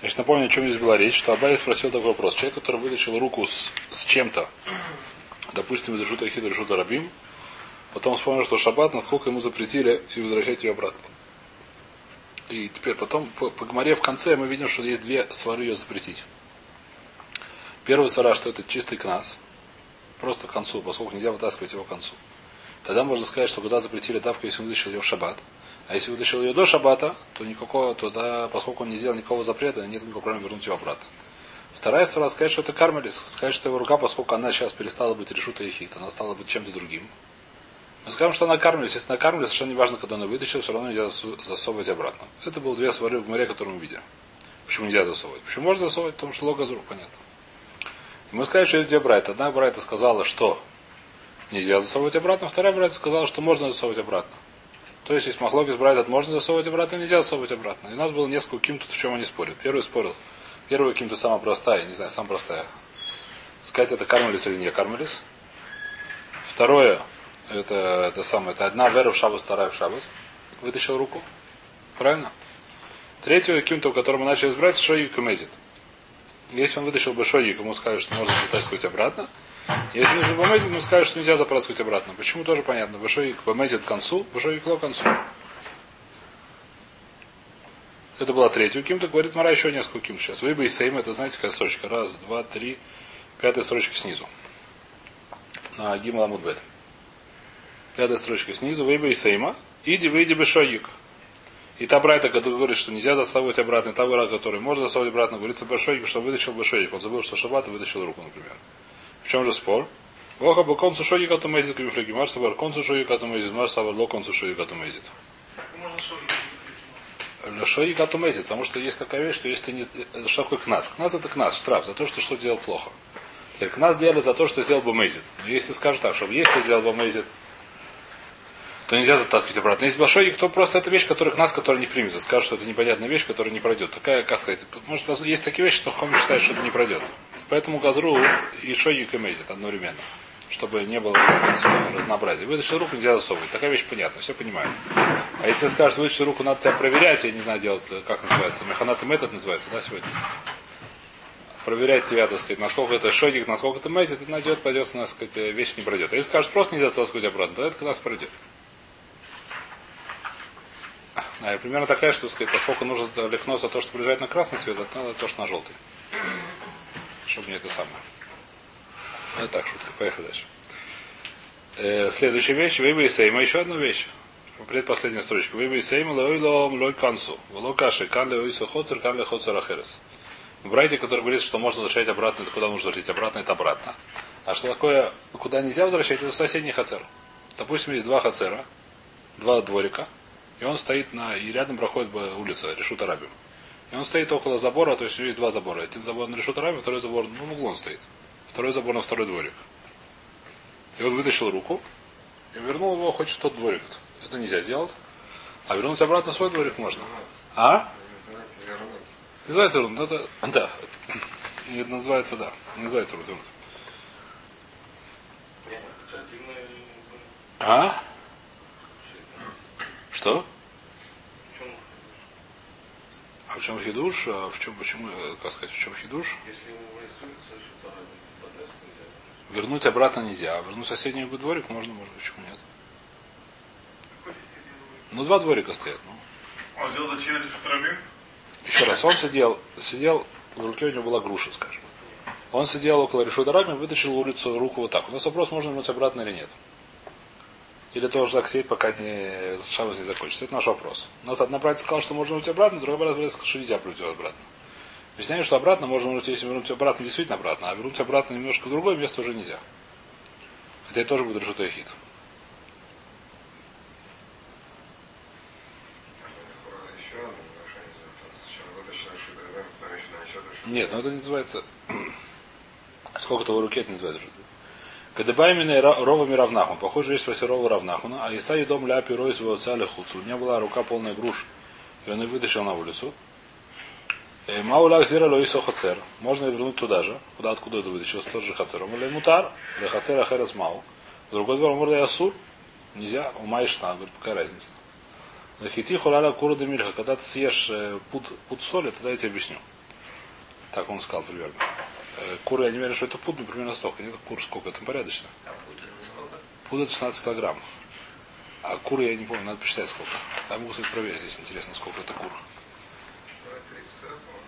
Значит, напомню, о чем здесь была речь, что Абай спросил такой вопрос. Человек, который вытащил руку с, с чем-то, допустим, из решута Ахида, решута Рабим, потом вспомнил, что шаббат, насколько ему запретили и возвращать ее обратно. И теперь потом по, по Гмаре в конце мы видим, что есть две свары ее запретить. Первая свара, что это чистый кназ, просто к концу, поскольку нельзя вытаскивать его к концу. Тогда можно сказать, что когда запретили давку, если он вытащил ее в шаббат, а если вытащил ее до шаббата, то никакого, тогда, поскольку он не сделал никакого запрета, нет никакого проблемы вернуть ее обратно. Вторая сторона сказать, что это кармелис, сказать, что его рука, поскольку она сейчас перестала быть решута и хит, она стала быть чем-то другим. Мы скажем, что она кармелис. Если она кармелис, совершенно не важно, когда она вытащила, все равно нельзя засовывать обратно. Это был две свары в море, которые мы видим. Почему нельзя засовывать? Почему можно засовывать? Потому что логазрук, понятно. И мы сказали, что есть две брайта. Одна брайта сказала, что нельзя засовывать обратно, вторая брайта сказала, что можно засовывать обратно. То есть, если махлокис брать, можно засовывать обратно, нельзя засовывать обратно. И у нас было несколько ким тут в чем они спорят. Первый спорил. Первый ким-то самая простая, не знаю, самая простая. Сказать, это кармелис или не кармелис. Второе, это, это самое, это одна вера в шабас, вторая в шабас. Вытащил руку. Правильно? Третьего ким-то, у которого мы начали избрать, шоик и. Если он вытащил большой ик, ему скажут, что можно вытаскивать обратно. Если нужно бомезит, ему скажут, что нельзя запрашивать обратно. Почему тоже понятно. Большой бомезит к концу, большой икло к концу. Это была третья ким-то, говорит Мара еще несколько ким сейчас. Вы бы и сейм, это знаете, какая строчка. Раз, два, три, пятая строчка снизу. На Гимал Амудбет. Пятая строчка снизу. Вы бы и сейма. Иди, выйди бешоик. И та брайта, которая говорит, что нельзя засовывать обратно, и та брайта, которая можно засовывать обратно, говорится большой, что вытащил большой. Он забыл, что шаббат и вытащил руку, например. Чем же спор? Воха бы концу шоги кату мезит кабифреги. Маш сабар концу шоги кату мезит. Маш сабар ло концу шоги кату мезит. Шоги кату мезит. Потому что есть такая вещь, что если не... Что такое кнас? Кнас это кнас, штраф за то, что что делал плохо. Теперь кнас делали за то, что сделал бы мезит. Но если скажут так, чтобы если сделал бы мезит, то нельзя затаскивать обратно. Есть большой, кто просто это вещь, которая к нас, которая не примется. Скажет, что это непонятная вещь, которая не пройдет. Такая, как сказать, может, есть такие вещи, что Хоми считает, что это не пройдет. Поэтому газру и шойник и мезит одновременно. Чтобы не было разнообразия. Вытащил руку, нельзя засовывать. Такая вещь понятна, все понимаю. А если скажешь, вытащил руку, надо тебя проверять, я не знаю делать, как называется, механат и метод называется, да, сегодня? Проверять тебя, так сказать, насколько это шойник, насколько это мезит, это найдет, пойдет, так сказать, вещь не пройдет. А если скажешь, просто нельзя засовывать обратно, то это как раз пройдет. А, примерно такая, что сказать, поскольку нужно легно за то, что приезжает на красный свет, то надо то, что на желтый. Чтобы не это самое. Это так, шутка. Поехали дальше. Э, следующая вещь. И Сейма. Еще одна вещь. Предпоследняя строчка. И Сейма лой лом лой канцу. Вло каши. Кан ле ойсу хоцер, кан ле хоцер ахерес. Брайте, который что можно возвращать обратно, это куда нужно возвращать обратно, это обратно. А что такое, куда нельзя возвращать, это соседний хацер. Допустим, есть два хацера, два дворика, и он стоит на... И рядом проходит улица Решут Арабим. И он стоит около забора, то есть у него есть два забора. Один забор на Решут Арабим, второй забор, ну, в углу он стоит. Второй забор на второй дворик. И он вытащил руку и вернул его хоть в тот дворик. Это нельзя сделать. А вернуть обратно в свой дворик можно. А? Называется вернуть. Это, да. Это называется, да. Называется вернуть. А? Что? А в чем хидуш? А в чем, почему, как сказать, в чем хидуш? Вернуть обратно нельзя. А вернуть соседний дворик можно, может, почему нет? Ну, два дворика стоят. Ну. Он сделал через Шутрамим? Еще раз, он сидел, сидел, в руке у него была груша, скажем. Он сидел около решута рами, вытащил улицу руку вот так. У нас вопрос, можно вернуть обратно или нет. Или тоже так сидеть, пока не, шаббат не закончится? Это наш вопрос. У нас одна братья сказала, что можно вернуть обратно, другая братья сказала, что нельзя вернуть обратно. Объясняю, что обратно можно вернуть, если вернуть обратно, действительно обратно, а вернуть обратно немножко в другое место уже нельзя. Хотя это тоже будет решутой хит. Нет, ну это не называется... Сколько того руки это называется? Кадебаймина ровами равнахун. Похоже, есть спросил рова равнахуна. А Исаи дом ля пирой своего цаля хуцу. У меня была рука полная груш. И он ее вытащил на улицу. Маулах зира лоисо хацер. Можно вернуть туда же. Куда откуда это вытащил? Тот же хацер. Он мутар. Для хацера херес мау. Другой двор, может, ясур. Нельзя. Умаешь на. Говорит, какая разница? Захити хуляля кура демильха. Когда ты съешь пут, пут соли, тогда я тебе объясню. Так он сказал примерно. Э, Куры, я не уверен, что это пуд, но примерно столько. Нет, кур сколько, это порядочно. Пуд это 16 килограмм. А куры я не помню, надо посчитать сколько. Я могу, кстати, проверить, если интересно, сколько это кур.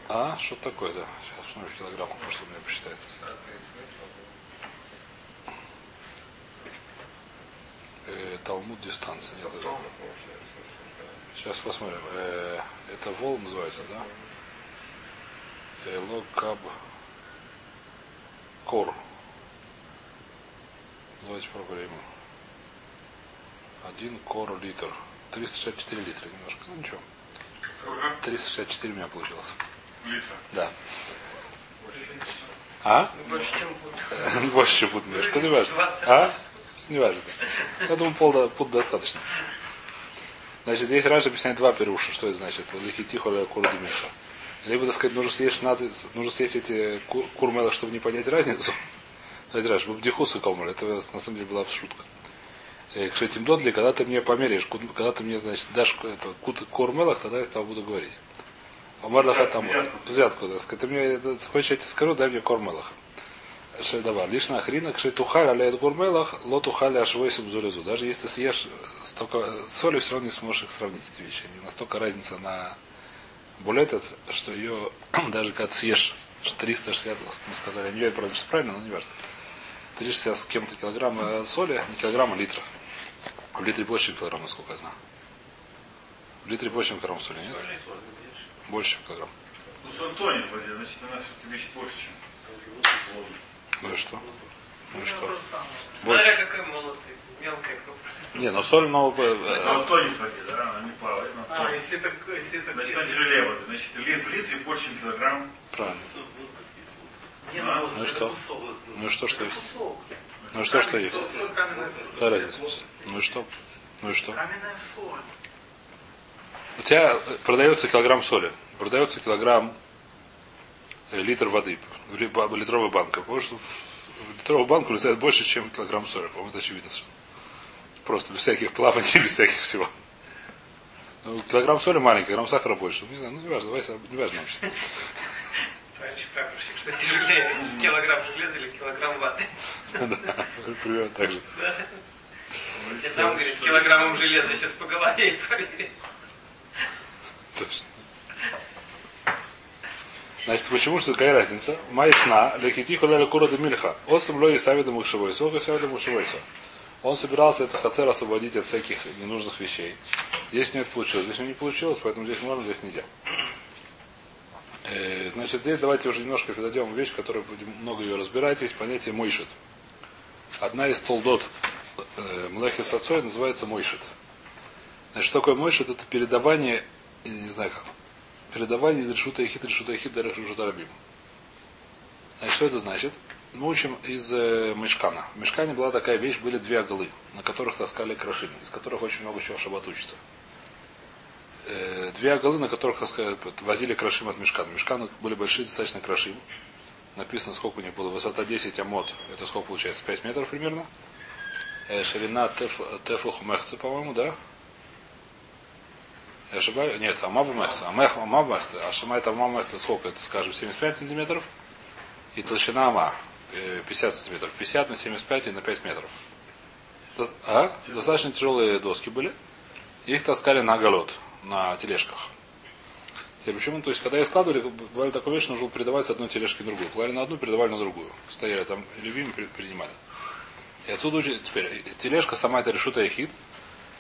А, что такое, да. Сейчас посмотрим в килограммах, у меня посчитает. Э, Талмуд дистанция. Нет, это... Сейчас посмотрим. Э, это вол называется, да? Э, локаб кор. Давайте проверим. Один кор литр. 364 литра немножко. Ну ничего. 364 у меня получилось. Литра. Да. А? Больше, чем пуд. Больше, чем пут немножко. Не важно. 20 А? раз. Не важно. Я думаю, пол, пут достаточно. Значит, здесь раньше объясняет два перуша. Что это значит? Лихитихо или курдимиха. Либо, так сказать, нужно съесть 16, нужно съесть эти ку- курмела, чтобы не понять разницу. Знаете, раз, бабдихусы калмаль, это на самом деле была шутка. К этим додли, когда ты мне померяешь, ку- когда ты мне, значит, дашь это, курмелах, тогда я с тобой буду говорить. Амар лаха там взятку, так сказать. Ты мне хочешь, я тебе скажу, дай мне кормелах. Шедава. Лишь на хрина, кши тухаль аля гурмелах, ло тухаль аж восемь зурезу. Даже если ты съешь столько соли, все равно не сможешь их сравнить, эти вещи. Настолько разница на булетет, что ее даже когда съешь 360, мы сказали, не правда, что правильно, но не важно. 360 с кем-то килограмма соли, не килограмма, а литра. В литре больше, чем килограмма, насколько я знаю. В литре больше, чем килограмм соли, нет? Больше, чем килограмм. Ну, соль тонет значит, она все-таки весит больше, чем. Ну и что? Ну и что? То же самое. Больше. Смотря какая молотая, мелкая крупная. Не, ну соль, но... э, А он тонет в воде, да, она не плавает, она А, если так, если так. Значит, она тяжелее воды. Значит, лит- в литре больше, чем килограмм. Правильно. Не, А? воздух, Ну и это что? кусок. Ну что, что есть? Ну что, что Каменная есть? соль, соль. Какая разница? Ну и что? Ну и что? Каменная соль. У тебя э, продается килограмм соли, продается килограмм э, литр воды, литровая банка. Потому что в в литровую банку влезает больше, чем килограмм соли. По-моему, это очевидно совершенно. Просто без всяких плаваний, без всяких всего. Ну, килограмм соли маленький, килограмм сахара больше. Не знаю, ну не важно, давай, не важно нам сейчас. Что тяжелее, килограмм железа или килограмм ваты? Да, примерно так же. Там, говорит, килограммом железа сейчас по голове и. Точно. Значит, почему что какая разница? Майшна, лекитиху ля кура де мильха. Осам ло и савида мухшевойсо, ога савида мухшевойсо. Он собирался это хацер освободить от всяких ненужных вещей. Здесь нет получилось, здесь не получилось, поэтому здесь можно, здесь нельзя. Э, Значит, здесь давайте уже немножко перейдем в вещь, которую будем много ее разбирать. Есть понятие мойшит. Одна из толдот э, Млехи Сацой называется мойшит. Значит, что такое мойшит? Это передавание, я не знаю как, передавание из решута хит решута хит до решута рабим. Значит, что это значит? Мы учим из э, мешкана. В мешкане была такая вещь, были две оголы, на которых таскали крашим, из которых очень много чего шаббат учится. Э, две оголы, на которых таскали- возили крашим от мешкана. Мешканы были большие достаточно крашим. Написано, сколько у них было. Высота 10 амот. Это сколько получается? 5 метров примерно. Э, ширина теф, тефух мехца, по-моему, да? Я ошибаюсь? Нет, Амаба Мехса. Амех Амаба Мехса. А Шама это Амаба Мехса сколько? Это, скажем, 75 сантиметров. И толщина Ама 50 сантиметров. 50 на 75 и на 5 метров. А? Достаточно тяжелые доски были. Их таскали на голод, на тележках. Теперь почему? То есть, когда их складывали, бывали такое вещь, нужно было передавать с одной тележки в другую. Клали на одну, передавали на другую. Стояли там, любими принимали. И отсюда учи- теперь, э, тележка сама это решута ехид,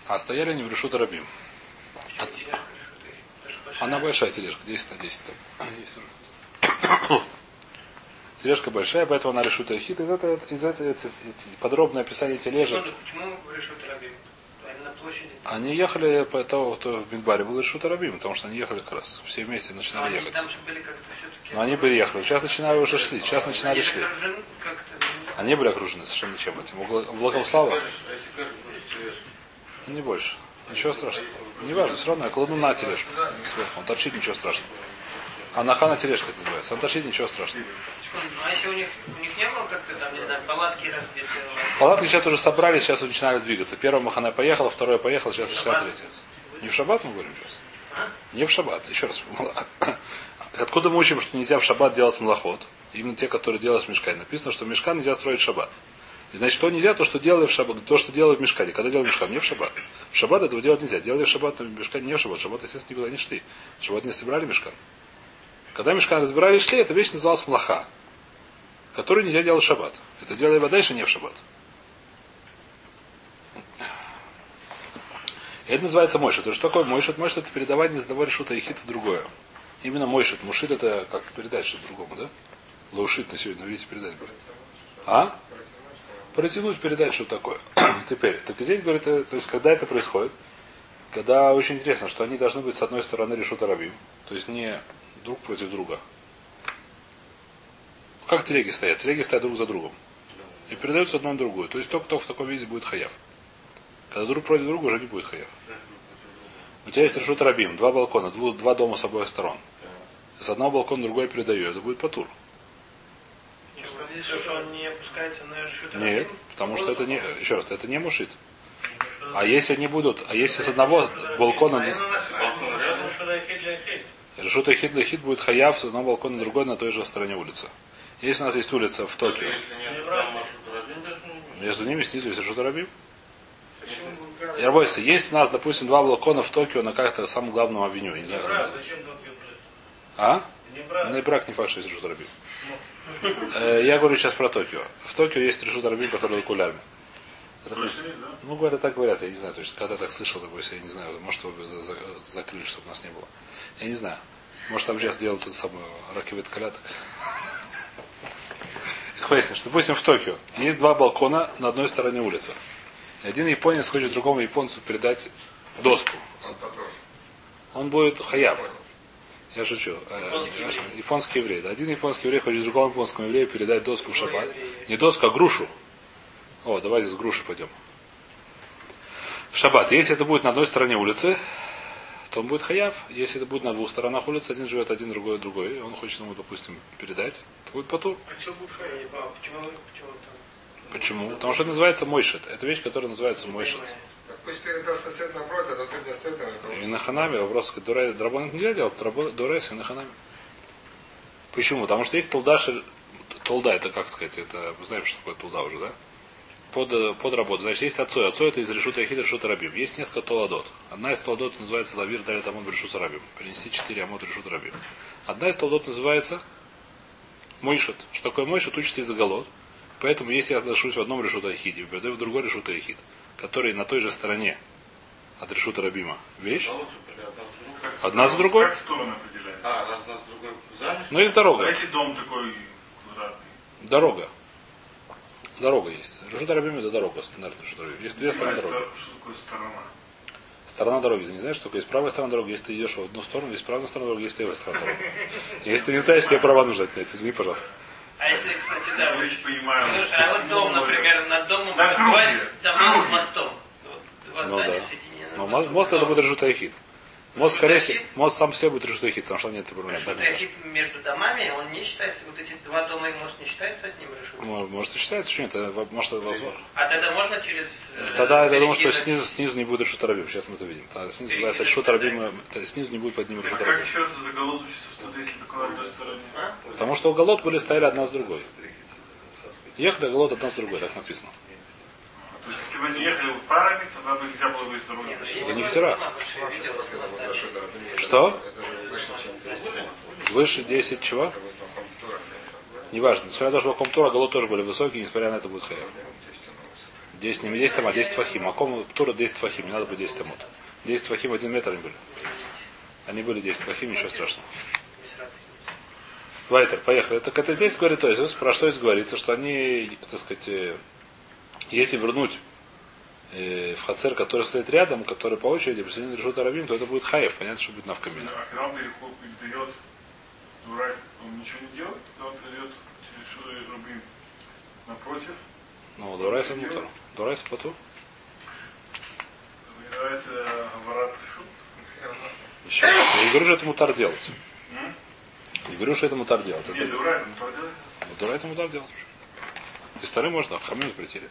а стояли они в решута рабим. От- Она большая тележка, 10 на 10 там. Тележка большая, поэтому она решит хит. Из этого, из этого подробное описание тележек. Почему решили рабим? Они ехали по того, кто в Мидбаре был решут Рабим, потому что они ехали как раз. Все вместе Но начинали они ехать. там же были как-то все-таки. Но они приехали. Сейчас начинали уже шли. Сейчас начинали Они шли. Они были окружены совершенно ничем этим. Обла- Облаком. Не больше. Ничего страшного. Не важно, все равно я кладу на тележку. Сверху. Он торчит, ничего страшного. А на хана тележка это называется. Торчит, ничего страшного. секунду, А если у них, у них не было как-то там, не знаю, палатки разбиты? Палатки сейчас уже собрали, сейчас уже начинали двигаться. Первая махана поехала, вторая поехала, сейчас начинает третья. Не в шаббат мы говорим сейчас? Не в шаббат. Еще раз. Откуда мы учим, что нельзя в шаббат делать малоход? Именно те, которые делают в мешкане. Написано, что мешкан нельзя строить в шаббат. И значит, что нельзя, то, что делали в шаббат, то, что делали в мешкане. Когда делали в мешкан, не в шаббат. В шаббат этого делать нельзя. Делали в шаббат, в мешкане не в шаббат. В шаббат, естественно, никуда не шли. В шаббат не собирали мешкан. Когда мешкан разбирали и шли, эта вещь называлась млаха, которую нельзя делать в шаббат. Это делали вода еще не в шаббат. Это называется мойшет. Что такое мойшет? Мойшет это передавание из одного решута и хит в другое. Именно мойшет. Мушит это как передать что-то другому, да? Лаушит на сегодня, видите, передать. А? Протянуть, передать, что такое. Теперь, так здесь говорит, э, то есть, когда это происходит, когда очень интересно, что они должны быть с одной стороны решута рабим, то есть не друг против друга. Как телеги стоят? Телеги стоят друг за другом. И передаются одно на другую. То есть тот, кто в таком виде будет хаяв. Когда друг против друга уже не будет хаяв. У тебя есть решут рабим, два балкона, два, два дома с обоих сторон. С одного балкона другой передаю, это будет патур. Что, что он не опускается на решут Нет, потому что это не, еще раз, это не мушит. А если они будут, а если с одного балкона решут и хит хит будет хаяв с одного балкона на другой на той же стороне улицы. Если у нас есть улица в Токио, между ними снизу есть решут рабим. Я бойся, есть у нас, допустим, два балкона в Токио на как-то самом главном авеню. Не знаю, называется. А? На брак не факт, что есть решут рабим. Э, Я говорю сейчас про Токио. В Токио есть решут рабим, который окулярный. Есть, да? Ну, говорят, так говорят, я не знаю точно. Когда так слышал, такой, я не знаю, может, его за- за- закрыли, чтобы нас не было. Я не знаю. Может, там сейчас делают тот самый ракевит коляток. Выяснишь, допустим, в Токио есть два балкона на одной стороне улицы. И один японец хочет другому японцу передать доску. Он будет хаяв. Я шучу. Э, ясно. Японский еврей. Один японский еврей хочет другому японскому еврею передать доску в шаббат. Не доску, а грушу. О, давайте с груши пойдем. В шаббат. Если это будет на одной стороне улицы, то он будет хаяв. Если это будет на двух сторонах улицы, один живет один, другой другой, и он хочет ему, допустим, передать, то будет потур. А что будет ходить? А почему, почему там? Почему? Потому что это называется мойшет. Это вещь, которая называется мойшет. Пусть передаст сосед напротив, а тут не стоит. И на ханаме вопрос, Дурай- драбон нельзя делать, дурайс и на ханаме. Почему? Потому что есть толда, шель- толда, это как сказать, это, мы знаем, что такое толда уже, да? Под, э, под работу. Значит, есть отцой. Отцой это из решута яхида, решута рабим. Есть несколько толадот. Одна из толадот называется лавир далит амон решута рабим. Принести четыре амот решута рабим. Одна из толадот называется мойшет. Что такое мойшет? Учится из заголот. Поэтому, если я нахожусь в одном решута яхиде, передаю в другой решута яхид, который на той же стороне от решута рабима вещь, Одна за другой? Как стороны определяют? А, раз нас другой занят. но есть дорога. А если дом такой квадратный? Дорога. Дорога есть. Решута рабим это дорога, стандартная решута рабим. Есть две стороны дороги. Что такое сторона? Сторона дороги. Ты не знаешь, что такое? Есть правая сторона дороги, если ты идешь в одну сторону, есть правая сторона дороги, есть левая сторона дороги. И Если ты не знаешь, тебе права нужно отнять. Извини, пожалуйста. А если, кстати, да, Я вы- понимаю. Слушай, а вот дом, например, над домом На круге. дома с мостом. Вот Два Ну да. Но мостом. мост это будет яхид. Мост, скорее всего, мост сам себе будет решута яхид, потому что он нет проблем. Решут Яхид между домами, он не считается, вот эти два дома и мост не считается одним решутом. Может, и считается, что нет, это может, это возможно. А тогда можно через... э, Тогда я думаю, что снизу, снизу не будет решута рабим. Сейчас мы это видим. Тогда снизу называется решута рабим, снизу не будет под ним А решута как рабим. еще это заголовочится, что-то если такое на одной стороне? Потому что уголот были стояли одна с другой. Ехали уголот одна с другой, так написано. Если бы они ехали в парами, тогда бы нельзя было бы из дороги. Ну, Это не вчера. Что? Выше, чем 200. Выше 10 чего? Неважно. Несмотря на то, что комтура, голод тоже были высокие, несмотря на это будет хаяв. 10 не 10 там, а 10 фахим. А ком тура 10 фахим, не надо быть 10 амот. 10 фахим, один метр они были. Они были 10 фахим, ничего страшного. Вайтер, поехали. Так это здесь говорит то есть, про что здесь говорится, что они, так сказать, э, если вернуть э, в хацер, который стоит рядом, который по очереди присоединен решут арабим, то это будет хаев, понятно, что будет навкамина. А когда он передает дурак, он ничего не делает, когда он передает и Рубин напротив, Ну, Дурайса мутор. Дурайса потур. называется Варат Решут. Еще раз. Я не говорю, что это мутар делать. Не говорю, что это мутар делать. Не, Это дурак, он то делает. мутар это мутар делать. Из стороны можно, хамим запретили.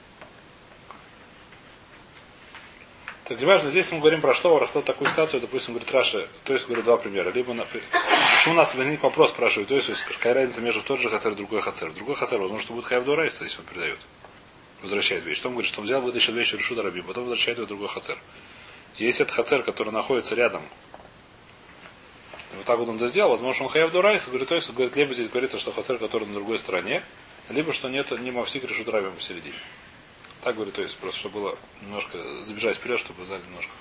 Так, неважно, здесь мы говорим про что, про что такую ситуацию, допустим, говорит Раша, то есть, говорит, два примера. Либо на, почему у нас возник вопрос, спрашивает, то есть какая разница между тот же хацер и другой хацер? Другой хацер, возможно, что будет хаяв дурайса, если он передает. Возвращает вещь. Что он говорит? Что он взял, вытащил вещь решуда раби, потом возвращает его другой хацер. Если это хацер, который находится рядом, вот так вот он это сделал, возможно, он хаяв дурайса, говорит, то есть, говорит, либо здесь говорится, что хацер, который на другой стороне, либо что нет, не мавсик решут раби посередине. Так говорит, то есть, просто чтобы было немножко забежать вперед, чтобы знали немножко.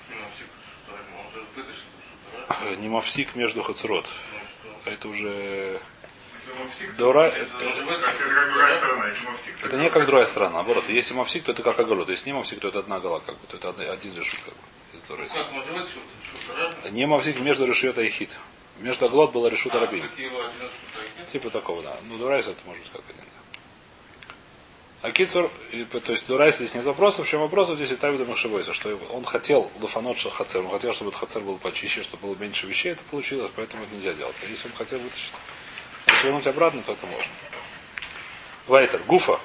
Не мавсик между хацерот. Ну, что? Это уже Дора- это, это- не как другая сторона, наоборот. Если мавсик, то это как оголод. Если не мавсик, то это одна гола, как бы, то это од- один решут, как бы. есть. Как? Не мавсик между решута и хит. Между оголод было решута А, рабин. Типа такого, да. Ну, дурайс это может быть как один. А Кицур, то есть Дурайс здесь нет вопросов. В чем вопрос здесь и Тавида Машевойса, что он хотел лафанот хацер, он хотел, чтобы этот хацер был почище, чтобы было меньше вещей, это получилось, поэтому это нельзя делать. А если он хотел вытащить, если вернуть обратно, то это можно. Вайтер, Гуфа.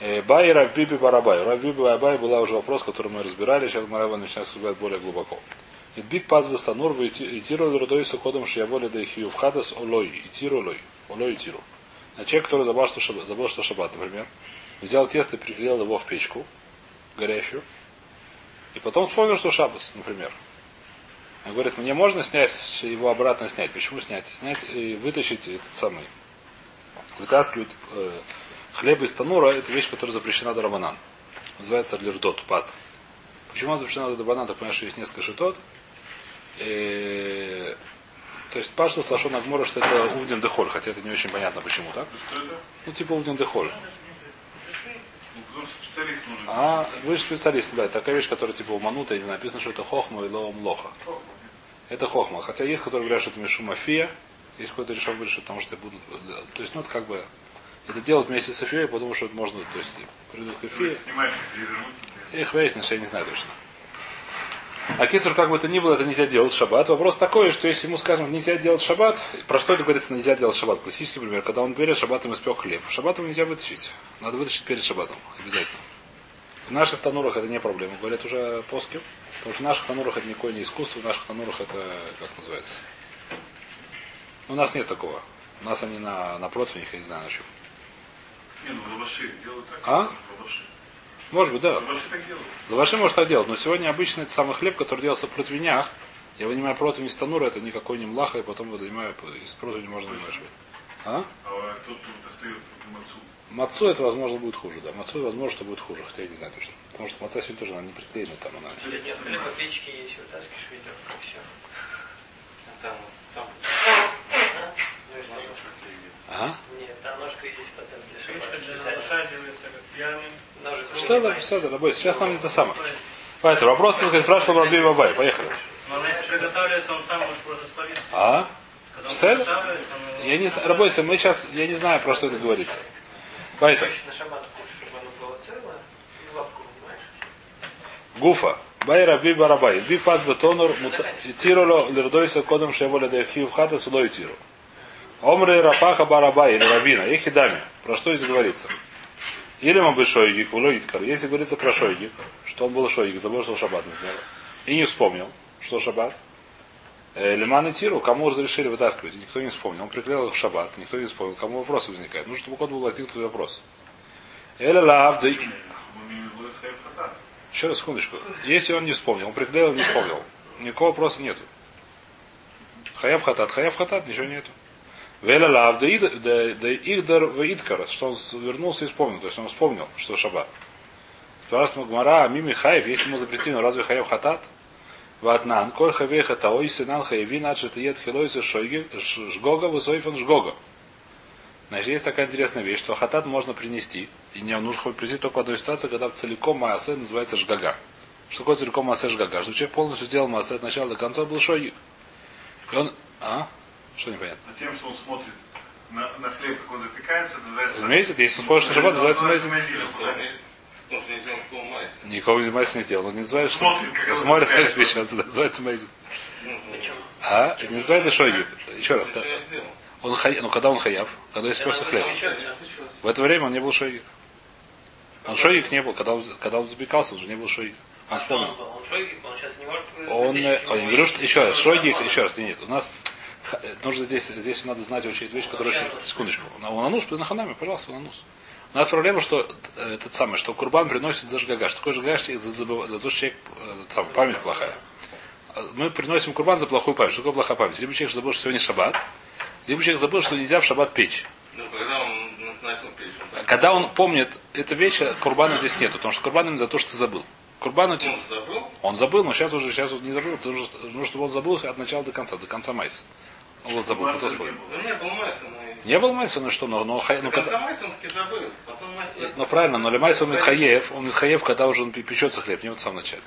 Э, Бай Равбиби Барабай. Равбиби Барабай была уже вопрос, который мы разбирали, сейчас Марава начинает разбирать более глубоко. И биг пазвы санур и тиру рудой с уходом шияволи да их вхадас олой, и тиру лой, олой и тиру. А человек, который забыл, что шаббат, забыл, что шаббат, например, взял тесто и приклеил его в печку горящую, и потом вспомнил, что шаббас, например. Он говорит, мне можно снять, его обратно снять. Почему снять? Снять и вытащить этот самый. Вытаскивать э, хлеб из танура, это вещь, которая запрещена до рабанан. Называется лирдот, пад. Почему она запрещена до рабанан? Так понимаешь, что есть несколько шитот. Э, то есть пашту слашон Агмора, что это увден дехоль, хотя это не очень понятно почему, так? Что это? Ну, типа увден дехоль. Ну. А вы же специалист, да, такая вещь, которая типа уманута, и написано, что это хохма и лоом лоха. Это хохма. Хотя есть, которые говорят, что это мишумафия, есть какой-то решок говорит, что потому что будут. То есть, ну, это как бы это делают вместе с Эфией, потому что это можно, то есть, придут к перевернуть. Их выяснишь, я не знаю точно. А кицур, как бы то ни было, это нельзя делать в шаббат. Вопрос такой, что если ему скажем, нельзя делать шаббат, про что это говорится, нельзя делать шаббат? Классический пример, когда он перед шаббатом испек хлеб. В шаббат его нельзя вытащить. Надо вытащить перед шаббатом, обязательно. В наших танурах это не проблема, говорят уже поски. Потому что в наших танурах это никакое не искусство, в наших танурах это, как называется? У нас нет такого. У нас они на, на противнях, я не знаю на чем. Не, ну лаваши делают так. А? Лаваши. Может быть, да. Лаваши так делают. Лаваши может так делать, но сегодня обычно это самый хлеб, который делался в противнях. Я вынимаю противень из танура, это никакой не млаха, и потом вынимаю из противня можно вымешивать. А? А достает мацу. Мацу это, возможно, будет хуже, да. Мацу, возможно, что будет хуже, хотя я не знаю точно. Потому что маца сегодня тоже она не приклеена там, она. Или нет, хлеба печки есть, вытаскиваешь ведерко, все. Там сам Ну и что? Ага. Нет, там ножка есть потом для Печка шаббата для специально. насаживается, как пьяный. Ножик Все, да, круглый, все, да, работает. Сейчас нам не это самое. Поэтому вопрос, так сказать, спрашивал Раби Бабай. Поехали. А? Он- Я не знаю, работайте, мы сейчас, я не знаю, про что это говорится. Поэтому. И? Гуфа. Бай раби барабай. Би пас бетонур тироло лирдойса кодом шеволя дехи в хата судой тиру. Омры рафаха барабай или рабина. Их даме. Про что здесь говорится? Или мы бы шойгик, улоиткар. Если говорится про шойгик, что он был шойгик, забросил шаббат, например, и не вспомнил, что шаббат, Э, Лиман и Тиру, кому разрешили вытаскивать, никто не вспомнил. Он приклеил их в шаббат, никто не вспомнил. Кому вопрос возникает? Нужно, чтобы кого-то был возникнут вопрос. Эля лав, да и- Чтобы он не был хайф хата. еще раз, секундочку. Если он не вспомнил, он приклеил, не вспомнил. Никакого вопроса нету. Хаяб хатат, хаяб хатат, ничего нету. Веля лав, да игдар в идкар, что он вернулся и вспомнил. То есть он вспомнил, что шаббат. Спрашивает Гмара, мими хаев, если ему запретили, разве хаяб хатат? Ватнан, коль хавей хатаой, синан хаеви, начат ед хилойся шойги, ш- жгога. Значит, есть такая интересная вещь, что хатат можно принести. И не нужно принести только в одной ситуации, когда целиком маасе называется жгага. Что такое целиком маасе жгага? Что человек полностью сделал маасе от начала до конца, был шойгик. И он... А? Что непонятно? А тем, что он смотрит на, на хлеб, как он запекается, это называется... Мейзит, если он хочет на шаббат, называется майса. Никого не мазь не сделал. Он не называется, что... Смотрит, как он Смотрит, вещь, он называется мейзит. Причем А? Это не называется шойгик. Еще раз. Он хай... Ну, когда он хаяв? Когда хлеб. Еще не отличилось. В это время он не был шойгик. Он шойгик не был. Когда он, когда он запекался, он же не был шойгик. Он А что он вспомнил. Он шойгик, он сейчас не может... Он, я не говорю, что, еще раз, он шойгик, еще раз, нет, у нас нужно здесь, здесь надо знать очень вещь, которая очень... Секундочку. На- У Нанус, на Ханаме, пожалуйста, у Нанус. У нас проблема, что э, этот самый, что Курбан приносит за жгага. Что такое жгага? За, забыв- за то, что человек, э, там, память плохая. А Мы приносим Курбан за плохую память. Что такое плохая память? Либо человек забыл, что сегодня шаббат, либо человек забыл, что нельзя в шаббат печь. Ну, когда он начал печь, он Когда он помнит эту вещь, Курбана здесь нету, потому что Курбан именно за то, что забыл. Курбан у тебя- он забыл, он забыл, но сейчас уже, сейчас уже не забыл, что, нужно, чтобы он забыл от начала до конца, до конца майса. Он вот забыл, кто спорит. ну не был Майса, но. Не был майса, ну что, но, но, хай- ну, До конца Майса он таки забыл, потом Майса... ну правильно, но Лемайса он Митхаев, он Митхаев, когда уже он пе- печется хлеб, не вот в самом начале.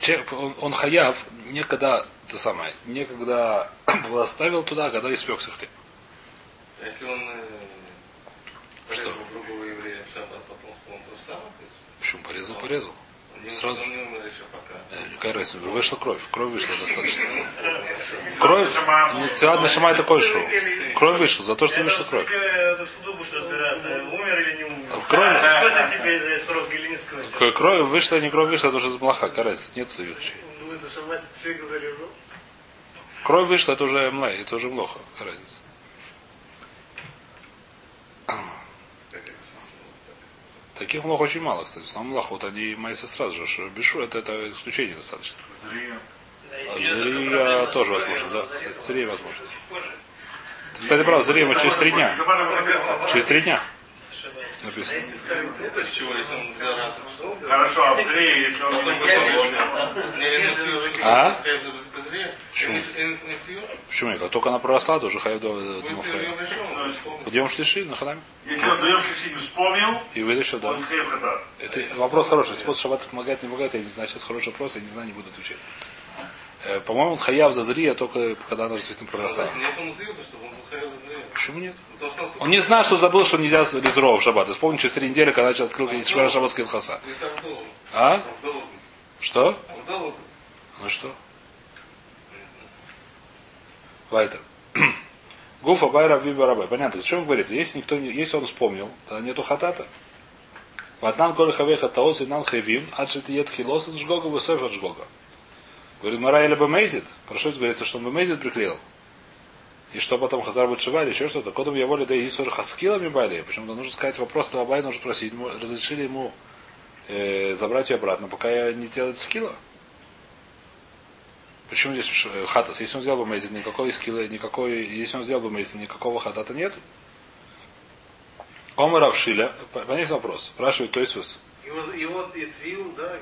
Человек, он, он хаяв, не когда, самое, не когда оставил туда, а когда испекся хлеб. Если он э, Что? порезал другого еврея в шаббат, потом вспомнил то же самое, то есть Почему порезал, порезал? Сразу. Э, Какая разница? Вышла кровь. Кровь вышла достаточно. Кровь. Тиад Нашама это кое-что. Кровь вышла, за то, что вышла кровь. Умер. Кровь. К- Кровь вышла, не кровь вышла, это уже. Какая разница? Нет вещей. Ну. Кровь вышла, это уже млай, это уже плохо. Какая разница? Таких млох очень мало, кстати. Но млох, вот они майся сразу же. что Бешу, это, это исключение достаточно. Зря. А Зрия тоже возможно, да. Зрия возможно. Ты, Кстати, прав, Зрия мы через три дня. Через три дня написано. Что? Хорошо, а в зрее, если он не, А? Почему? Почему? Как только она проросла, то уже хай до Вы Димофрея. ее пришел, Идем шлиши на ханаме. Если он даем не вспомнил, И вытащил, да. он. Это вопрос хороший. Способ шаббата помогает, не помогает, я не знаю. Сейчас хороший вопрос, я не знаю, не буду отвечать. Э, По-моему, хаяв за зрия только когда она действительно он он зря. Почему нет? Он Он не знал, что забыл, что нельзя лизрова в шаббат. Вспомни через три недели, когда начал открыл Швара Шаббат Хаса. так долго. А? Он долго. Что? Он долго. Ну что? Вайтер. Гуфа Байра Биба Рабай. Понятно, о чем говорится? Если никто не, если он вспомнил, то нету хатата. Ватнан коль хавеха таос и нан хавим, адшит ед хилос от жгога высоф от жгога. Говорит, Мара или бемейзит? Про что это говорится, что он бемейзит приклеил? И что потом Хазар будет шива или еще что-то? Кодом я волю да и Исур хаскилами бали. Почему-то нужно сказать вопрос, то Абай нужно спросить, разрешили ему э, забрать ее обратно, пока я не делает скилла. Почему здесь э, хатас? Если он сделал бы мейзит, никакой скилла, никакой, если он сделал бы мейзит, никакого хатата нет. Омар Авшиля, понятен вопрос, спрашивает Тойсус. Его, его и твил, да.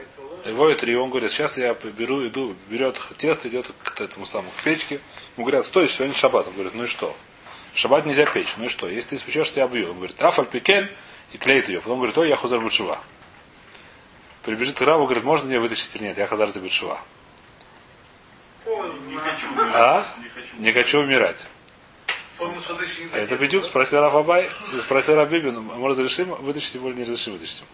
Его и три, он говорит, сейчас я беру, иду, берет тесто, идет к этому самому, к печке. Ему говорят, стой, сегодня шаббат. Он говорит, ну и что? Шаббат нельзя печь. Ну и что? Если ты испечешь, я бью. Он говорит, афаль пикен, и клеит ее. Потом говорит, ой, я хузар бутшува. Прибежит к Раву, говорит, можно мне вытащить или нет? Я хазар бутшува. Не хочу умирать. А? Не хочу Не хочу умирать. А Это. Бедюк спросил Раф Абай, и спросил Раф Бибин, мы разрешим вытащить его или не разрешим вытащить его?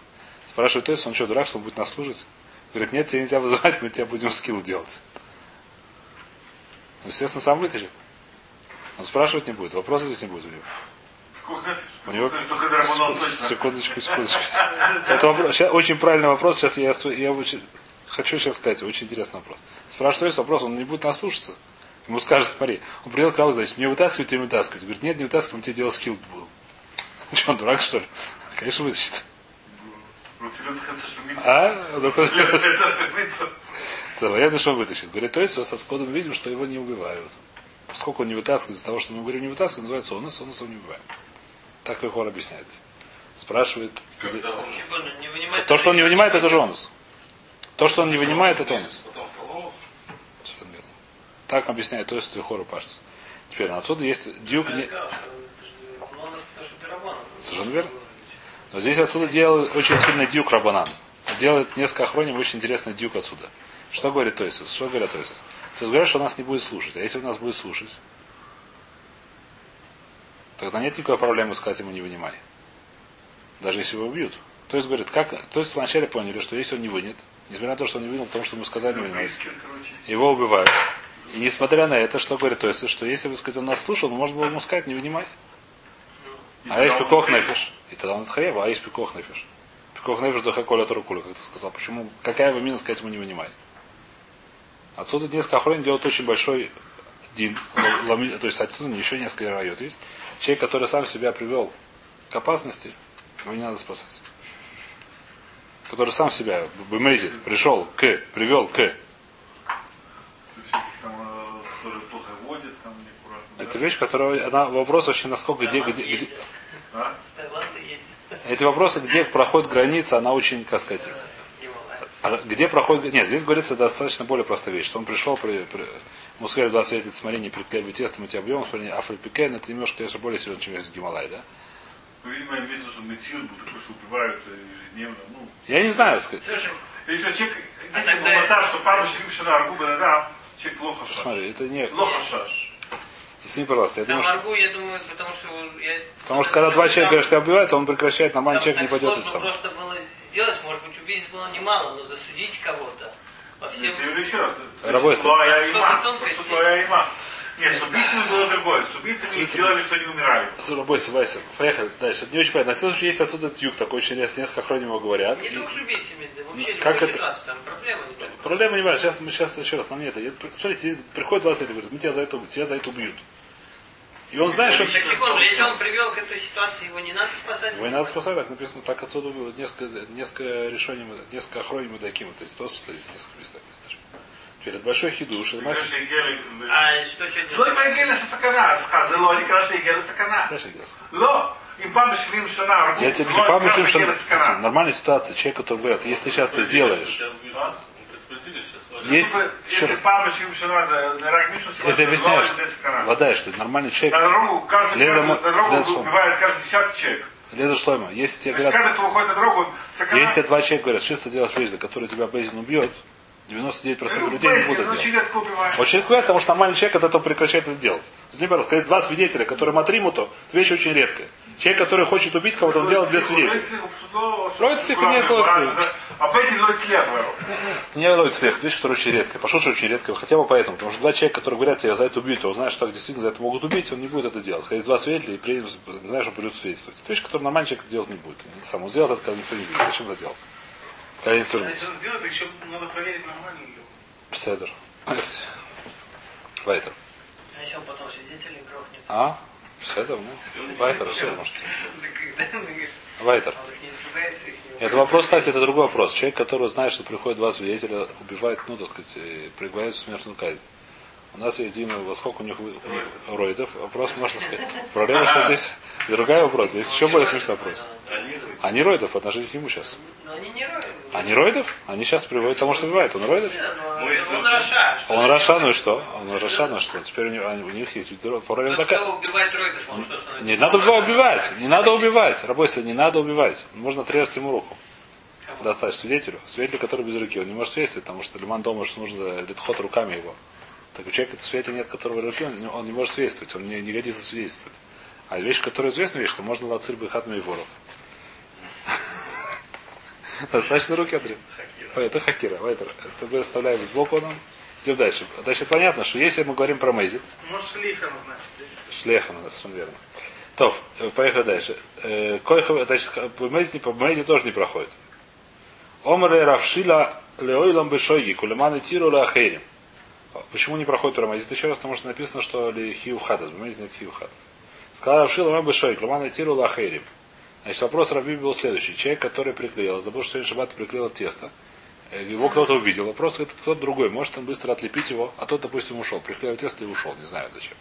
Спрашивает, то есть он что, дурак, что он будет нас служить? Говорит, нет, тебе нельзя вызывать, мы тебе будем скилл делать. Ну, естественно, сам вытащит. Он спрашивать не будет, вопроса здесь не будет у него. У него... Секундочку, секундочку. Это вопрос, сейчас очень правильный вопрос. Сейчас я, я очень- хочу сейчас сказать, очень интересный вопрос. Спрашивает есть вопрос, он не будет нас слушаться. Ему скажет, смотри, он придет к Раву, значит, мне вытаскивать, тебе вытаскивать. Говорит, нет, не вытаскиваем, тебе делать скилл буду. Что, он дурак, что ли? Конечно, вытащит. Ошибиться. А? Ну, Понятно, что он вытащит. Говорит, то есть со скодом видим, что его не убивают. Поскольку он не вытаскивает, из-за того, что мы говорим не вытаскивает, называется онус, онус его не убиваем. Так он объясняет. Спрашивает. Он. То, что он не вынимает, это же онус. То, что он не вынимает, это онус. потом поломал, Совершенно верно. Так объясняет то есть Хору Паштус. Теперь отсюда есть дюк. Не... Совершенно верно. Но здесь отсюда делает очень сильный дюк Рабанан. Делает несколько охроним очень интересный дюк отсюда. Что говорит Тойсус? Что говорят Тойсус? То есть говорят, что нас не будет слушать. А если он нас будет слушать, тогда нет никакой проблемы сказать ему не вынимай. Даже если его убьют. То есть говорит, как. То есть вначале поняли, что если он не вынет, несмотря на то, что он не вынул, потому что мы сказали не вынимай, его убивают. И несмотря на это, что говорит Тойсус, что если бы сказать, он нас слушал, ну, можно было ему сказать, не вынимай. А есть пикох нефиш. И тогда он хаева, а есть пикох нефиш. Пикох нефиш до хаколя тарукуля, как ты сказал. Почему? Какая его мина сказать ему не вынимай? Отсюда несколько охрон делают очень большой Дин, лами- то есть отсюда еще несколько райот есть. Человек, который сам себя привел к опасности, его не надо спасать. Который сам себя, бемезит, пришел к, привел к. Всяких там, э, которые плохо водят, там неаккуратно. Это вещь, которая, она вопрос очень насколько, где, где, где- А? Эти вопросы, где проходит граница, она очень, как сказать. А Где проходит... Нет, здесь говорится достаточно более простая вещь. Что он пришел, при, при... ему сказали 20 лет, смотри, не приклеивай тесто, мы тебя объем, смотри, африпикен, это немножко, конечно, более серьезно, чем есть Гималай, да? Ну, видимо, имеется, что мецил был такой, что убивают э, ежедневно. Ну, Я не знаю, так сказать. Слушай, человек, А если тогда- был что пару шриф на аргу, да, человек плохо шаш. Смотри, это не... Плохо шаш. Извини, пожалуйста, я думаю, что... Аргу, я думаю, потому что я... Потому что когда два человека говорят, что тебя убивают, он прекращает, нормальный человек не пойдет сложно сам. просто было сделать, может быть, убийств было немало, но засудить кого-то во всем... Я говорю еще раз. Рабойся. Твоя има. твоя има. Нет, с убийцами было другое. С убийцами делали, что они умирали. Бойся, Вайса. Поехали дальше. Это не очень понятно. На следующий есть отсюда тюк, такой очень интересный, несколько хронимов говорят. Не И только с убийцами, да вообще Как любой это? там проблема не только. Проблема не важна. Сейчас мы сейчас еще раз, нам нет. Смотрите, приходит 20 лет и говорит, мы тебя за это, тебя за это убьют. И он знает, что... Секунду, если он привел к этой ситуации, его не надо спасать? Его не надо спасать, так написано, так отсюда было несколько, несколько решений, несколько охронений Мадакима, то есть то, что есть несколько мест так Теперь это большой хидуш. Это маш... А что хидуш? Слой Магеля сакана, сказал, не кажется, Игеля сакана. Ло, и пам швим шана. Я тебе не пам что. Нормальная ситуация, человек, который говорит, если ты сейчас ты сделаешь. А? Есть... Если, это объясняю, что, вода, что это нормальный человек. На дорогу, каждый, Леза, на дорогу Леза убивает каждый десятый человек. Леза Шлойма, если тебе говорят... Каждый, кто уходит на дорогу, он. Если тебе два человека говорят, что ты делаешь вещь, который тебя Бейзин убьет, 99% ну, людей не будут делать. Очень редко, потому что нормальный человек от этого прекращает это делать. Например, сказать два свидетеля, которые отримут, то это вещь очень редкая. Человек, который хочет убить кого-то, он делает без свидетелей. Роицфик не это а лойцлих, говорю. Это не ловит слех, это вещь, которая очень редкая. Пошел, что очень редкая, хотя бы поэтому. Потому что два человека, которые говорят, тебя за это убьют, он знает, что так действительно за это могут убить, он не будет это делать. Когда есть два свидетеля, и при знаешь, что придет свидетельствовать. Это вещь, которую нормальный человек делать не будет. Сам он сделает это, когда никто не видит. Зачем это делать? Когда никто не А видит. если он сделает, еще надо проверить, нормально ли. Седер. Вайтер. А еще он потом свидетелей грохнет. А? Седер, ну. Вайтер, все, может. Вайтер. Это вопрос, кстати, это другой вопрос. Человек, который знает, что приходит два свидетеля, убивает, ну, так сказать, э, приговаривает в смертную казнь. У нас есть Дина, во сколько у них, у них роидов. Вопрос, можно сказать. Проблема, что здесь другой вопрос. Здесь еще более смешной вопрос. Они роидов по отношению к нему сейчас. Они роидов? Они сейчас приводят к тому, что убивает. Он роидов? Он Раша. Он? Раша, ну и что? Он Раша, ну и что? Теперь у, они- у них есть проблема такая. он? Не надо убивать. Не надо убивать. Рабойся, не надо убивать. Можно отрезать ему руку. Достать свидетелю. Свидетель, который без руки. Он не может свидетельствовать, потому что Лиман думает, что нужно литход руками его. Так у человека свидетеля нет, которого руки, он, не- он не может свидетельствовать. Он не, не годится свидетельствовать. А вещь, которая известна, вещь, что можно лацир бы и воров. Достаточно руки отрезать. Это хакира. Это мы оставляем сбоку нам. Идем дальше. Значит, понятно, что если мы говорим про Мейзит, Может, шлиха назначить. здесь. Шлеха надо, совершенно верно. То, э, поехали дальше. Э, Койха, значит, по Мейзе, по Мейзе тоже не проходит. Омре Равшила Леойлам Бешойги, Кулеман и Тиру Лахейрим. Почему не проходит про Мейзе? Еще раз, потому что написано, что ли Хиу Хадас. Мейзе нет Хиу Хадас. Сказал Равшила Леойлам Бешойги, Кулеман и Тиру Лахейрим. Значит, вопрос Раби был следующий. Человек, который приклеил, забыл, что сегодня шаббат приклеил тесто. Э, Его кто-то увидел. Вопрос, это кто-то другой. Может он быстро отлепить его, а тот, допустим, ушел. Приклеил тесто и ушел. Не знаю зачем.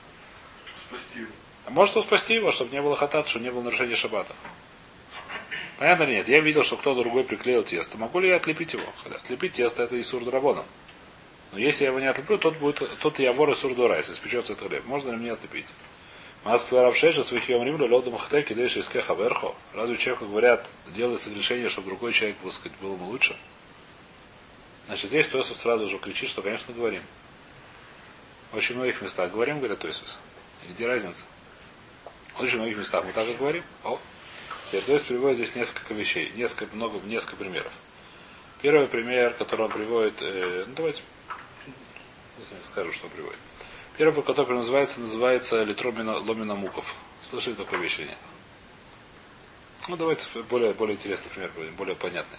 Спасти его. А может он спасти его, чтобы не было хатат, чтобы не было нарушения шаббата? Понятно или нет? Я видел, что кто-то другой приклеил тесто. Могу ли я отлепить его? Отлепить тесто это Исур Драбона. Но если я его не отлеплю, тот будет, тот я вор Исур Дурайс, испечется этот хлеб. Можно ли мне отлепить? Москва Равшеша своих Йомрим Лёда Махтеки Дейши из Кеха Верхо. Разве человеку говорят, делай согрешение, чтобы другой человек, так сказать, был ему лучше? Значит, здесь Тосус сразу же кричит, что, конечно, говорим. В очень многих местах говорим, говорят Тосус. И где разница? В очень многих местах мы так и говорим. О. Теперь то есть приводит здесь несколько вещей, несколько, много, несколько примеров. Первый пример, который он приводит, э, ну давайте знаю, скажу, что приводит. Первый, который называется, называется Литромина Ломина Муков. Слышали такую вещь или нет? Ну, давайте более, более интересный пример, более понятный.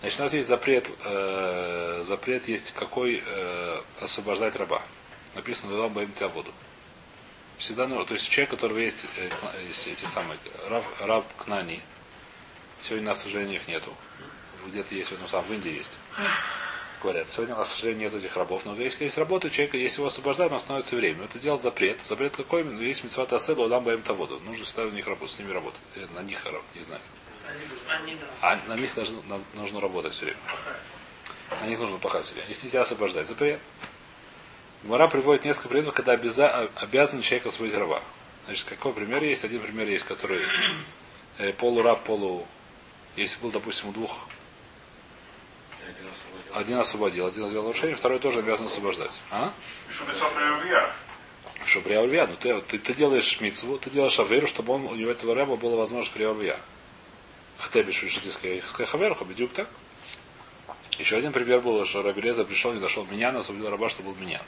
Значит, у нас есть запрет, э, запрет есть какой э, освобождать раба. написано «Лулам баим тебя воду». Всегда, ну, то есть человек, у которого есть, э, эти самые, раб, раб Кнани, сегодня, у нас, к сожалению, их нету. Где-то есть в этом самом, в Индии есть. Говорят, сегодня, у нас, к сожалению, нет этих рабов, но если есть работа, человека, если его освобождают, он становится время. Это делать запрет. Запрет какой именно? Есть митцват аседу, лам баим воду. Нужно всегда у них работать, с ними работать. Э, На них, не знаю. А на них должно, нужно работать все время. На них нужно пахать все время. Их нельзя освобождать. Запрет. Мара приводит несколько примеров, когда обяза- обязан человек освободить раба. Значит, какой пример есть? Один пример есть, который э, полураб, полу... Если был, допустим, у двух один освободил, один сделал нарушение, второй тоже обязан освобождать. А? Что приорвия? Ну ты, ты, ты делаешь мицву, ты делаешь аверу, чтобы он, у него этого раба была возможность приорвия. Хтебиш решительский хаверу, бедюк так. Еще один пример был, что Рабелеза пришел, не дошел меня, освободил раба, что был меня.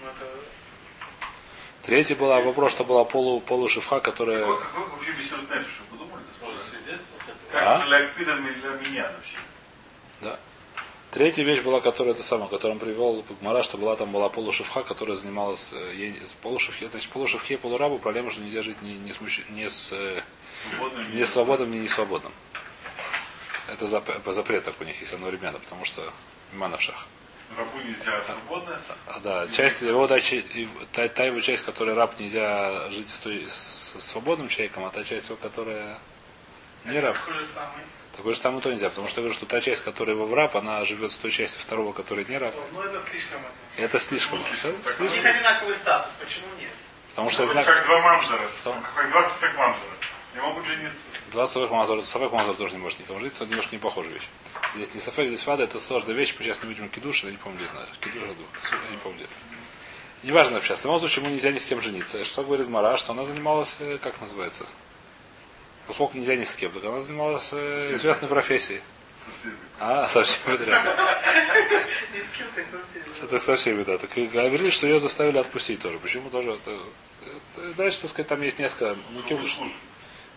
Ну, Третий был вопрос, что была полу, полушифха, которая... Какой какой вообще беседует Нефиш, вы подумали? Может, свидетельство хотя Как А? для Акпидом и для меня вообще? Да. Третья вещь была, которая это самое, которым привел Гмара, что была там была полушифха, которая занималась э, ей- с полушифхе, значит, полушифхе и полурабу проблема, что нельзя жить не, не с, мужч- не с э, Свободным не свободным, не несвободным. Это зап- по запретах у них есть одновременно, потому что мана в шах. Рабу нельзя свободно. А, Да, часть его да, та, та его часть, которая раб нельзя жить с, той- с свободным человеком, а та часть его, которая не раб. такой же самый. Такой же самый то нельзя, потому что я говорю, что та часть, которая его в раб, она живет с той частью второго, которая не раб. Ну, это слишком это. Это слишком. У слишком. них одинаковый статус, почему нет? Потому что Ну, это как два мамзера. Как два сафек мамзера. Не могут жениться. два совек мазар, совек мазар тоже не может никому жить, это немножко не похожая вещь. Здесь не совек, здесь вада, это сложная вещь, мы сейчас не будем кидуш, я не помню, где это, кидуш, я не помню, где это. Неважно сейчас, в любом случае ему нельзя ни с кем жениться. Что говорит Мара, что она занималась, э, как называется, поскольку нельзя ни с кем, так она занималась э, известной профессией. А, совсем беда. Ни с кем так совсем. Это совсем беда. Так и говорили, что ее заставили отпустить тоже. Почему тоже? Это, это, дальше, так сказать, там есть несколько. Ну, кем-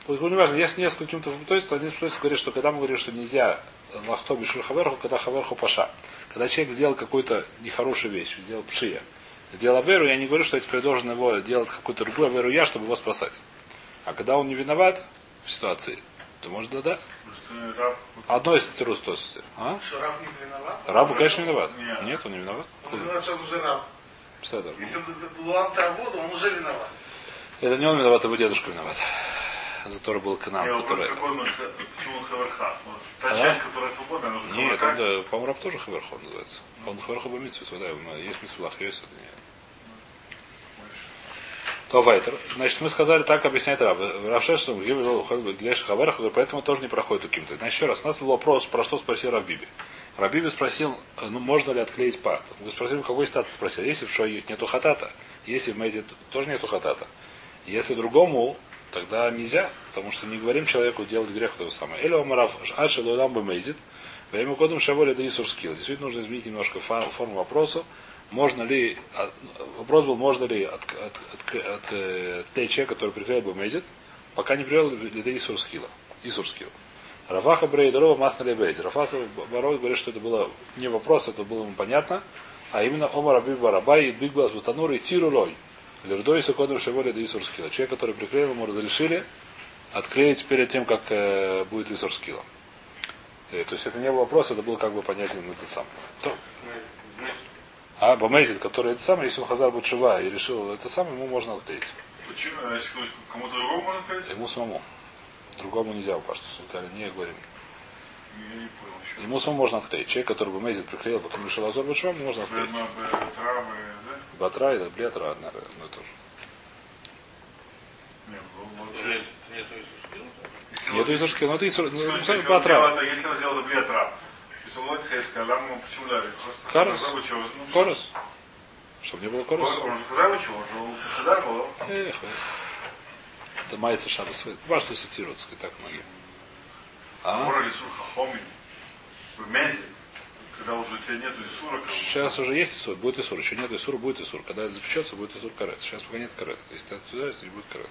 ну, не важно, есть несколько кем-то то есть один способ говорит, что когда мы говорим, что нельзя лахто бишвиль хаверху, когда хаверху паша. Когда человек сделал какую-то нехорошую вещь, сделал пшия, сделал аверу, я не говорю, что я теперь должен его делать какую-то другую аверу я, чтобы его спасать. А когда он не виноват ситуации, то может да, да. Раб Одно из трусостей. А? Что, раб не виноват? Рабу, конечно, виноват. Нет. Нет, он не виноват. Он виноват, что он уже раб. Пседер. Если он был ламта воду, он уже виноват. Это не он виноват, его дедушка виноват. За который был к нам, Я который... какой он, почему он хаверха? Вот Та А? часть, которая свободна, она уже Нет, хаверха. он, да, по-моему, раб тоже хаверху он называется. Он хаверху бы митсвит, да, есть митсвулах, есть это нет. То вайтер. Значит, мы сказали, так объясняет Раб. Равшеш, что где был Гилеш Хаверах, поэтому тоже не проходит у кем-то. Значит, еще раз, у нас был вопрос, про что спросил Рабиби. Рабиби спросил, э, ну, можно ли отклеить пат. Вы спросили, какой статус спросил. Если в Шои нету хатата, если в Мейзе тоже нету хатата. Если другому, тогда нельзя, потому что не говорим человеку делать грех того самое. Или омарав ачи лоудам бы мейзит, во имя кодом шаволи да исур скилл. Действительно, нужно изменить немножко форму вопроса. Можно ли, от- вопрос был, можно ли от, от, от, от, э, отклеить человека, который приклеил бы мейзит, пока не привел ли да исур скилла. Исур скилл. Рафаха Брейдерова Масна Лебейт. Рафаса Барой говорит, что это было не вопрос, это было ему понятно, а именно Омар Аби Барабай и Бигбас Бутанур и Тирулой. Лердой Сукодом Шеволи да Исур Скилла. Человек, который приклеил, ему разрешили отклеить перед тем, как э, будет Исур Скилла. Э, то есть это не был вопрос, это было как бы понятен этот сам. То- а Бамейзит, который это самое, если он Хазар Бутшива и решил это самое, ему можно отклеить. Почему? А если кому-то другому можно сказать? Ему самому. Другому нельзя упасть, сказали, не говорим. Я не понял еще. Ему самому можно отклеить. Человек, который бы Мейзит приклеил, потом решил Азор Бутшива, можно отклеить. Да? Батра или Блетра, одна, одно и то же. Ну, нету Изуршки, но это ну, Если он Батра. это- Если он сделал это Просто Карас. Хазар учил, ну, Корос. Чтобы не было корос. Он же Хазар учил, он же Хазар был. Эх. Это Майса Шабас. Важно цитируется, так многие. А? Мора Исур Хахомин, в Мезе, когда уже у тебя нету Исура, Сейчас уже есть Исур, будет Исур. Еще нет Исура, будет Исур. Когда это запечется, будет Исур карет. Сейчас пока нет карет. Если ты отсюда, если не будет карет.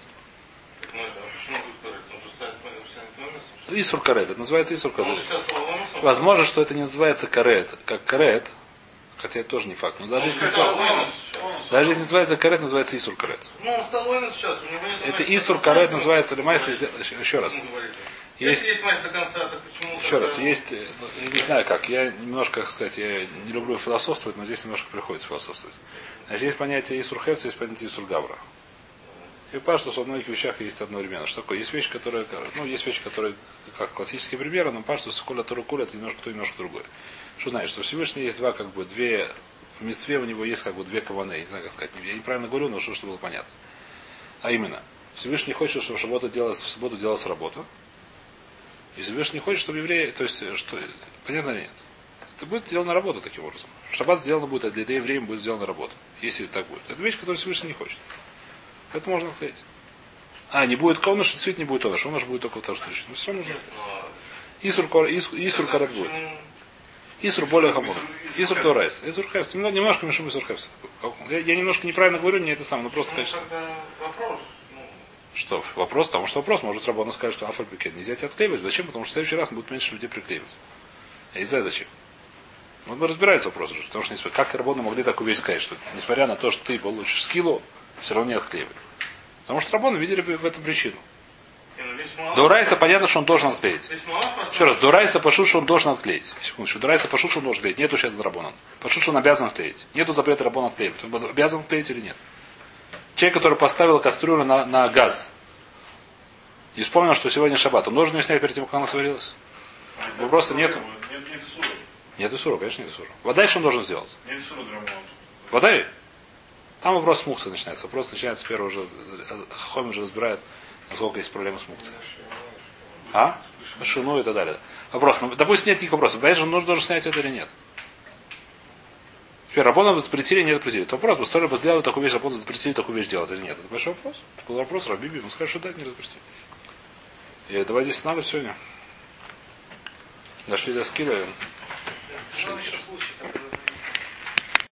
Так, ну, а почему будет говорить? Он же станет тонусом. Исур карет. Это называется Исур Он карет. Возможно, что это не называется карет, как карет, Хотя это тоже не факт. Но даже если, не называется- даже если называется карет, называется Исур карет. Ну, он стал воином сейчас. Это Исур карет называется Лемайса. Еще раз. Есть- Если есть матч до конца, то почему... Еще раз, есть, э, ну, я не знаю как, я немножко, как сказать, я не люблю философствовать, но здесь немножко приходится философствовать. Значит, есть понятие Исурхевца, есть понятие Исургавра. И кажется, что в многих вещах есть одновременно. Что такое? Есть вещи, которые, ну, есть вещи, которые как классические примеры, но что Коля Турукуля это немножко то, немножко другое. Что значит, что Всевышний есть два, как бы, две, в мецве у него есть как бы две каваны, не знаю, как сказать, я неправильно говорю, но что, чтобы было понятно. А именно, Всевышний хочет, чтобы в субботу делалась, в субботу делалась работа, и Всевышний хочет, чтобы евреи, то есть, что, понятно или нет? Это будет сделана работа таким образом. Шаббат сделано будет, а для евреев будет сделана работа. Если так будет. Это вещь, которую Всевышний не хочет. Это можно отклеить. А, не будет коныш, действительно не будет коныш. Он будет только в том случае. Но все нужно. Исур, ис- Исур карет будет. Исур более хамур. Исур дорайс. Исур хефс. Немного- Немножко мешим Исур хефс. Я, я немножко неправильно говорю, не это самое, но просто, Ну, конечно. вопрос. Ну, Что? Вопрос, потому что вопрос, может работа сказать, что афальпикет нельзя тебя отклеивать. Зачем? Потому что в следующий раз будет меньше людей приклеивать. Я не знаю зачем. Вот мы разбираем этот вопрос уже. Потому что несмотря- как работы могли такую вещь сказать, что несмотря на то, что ты получишь скиллу, все равно не отклеивай. Потому что работы видели в этом причину. не, ну, весь малах- До Райса понятно, что он должен отклеить. Еще раз, до Райса пошел, что он должен отклеить. Секундочку. До Райса пошел, что он должен отклеить. Нету сейчас Драбонан. Пошел, что он обязан отклеить. Нету запрета Рабона отклеивать. Он обязан отклеить или нет? Человек, который поставил кастрюлю на, на газ и вспомнил, что сегодня шаббат, он должен ее снять перед тем, как она сварилась? Вопроса нету. Нет, нет сура. Нет Исура, конечно, нет Исура. Вода что он должен сделать? Нет сура драмонт. Там вопрос с мукцией начинается. Вопрос начинается с первого уже. Хохоми уже разбирают, насколько есть проблемы с мукцией. А? Шину и так далее. Вопрос. Ну, допустим, нет никаких вопросов. Он нужно должен снять это или нет? Теперь Рабона запретили, нет запретили. Это вопрос, бы бы сделали такую вещь, Рабона запретили такую вещь делать или нет. Это большой вопрос. Был вопрос, Рабиби, он скажет, что да, не запретили. И давай здесь надо сегодня. Дошли до который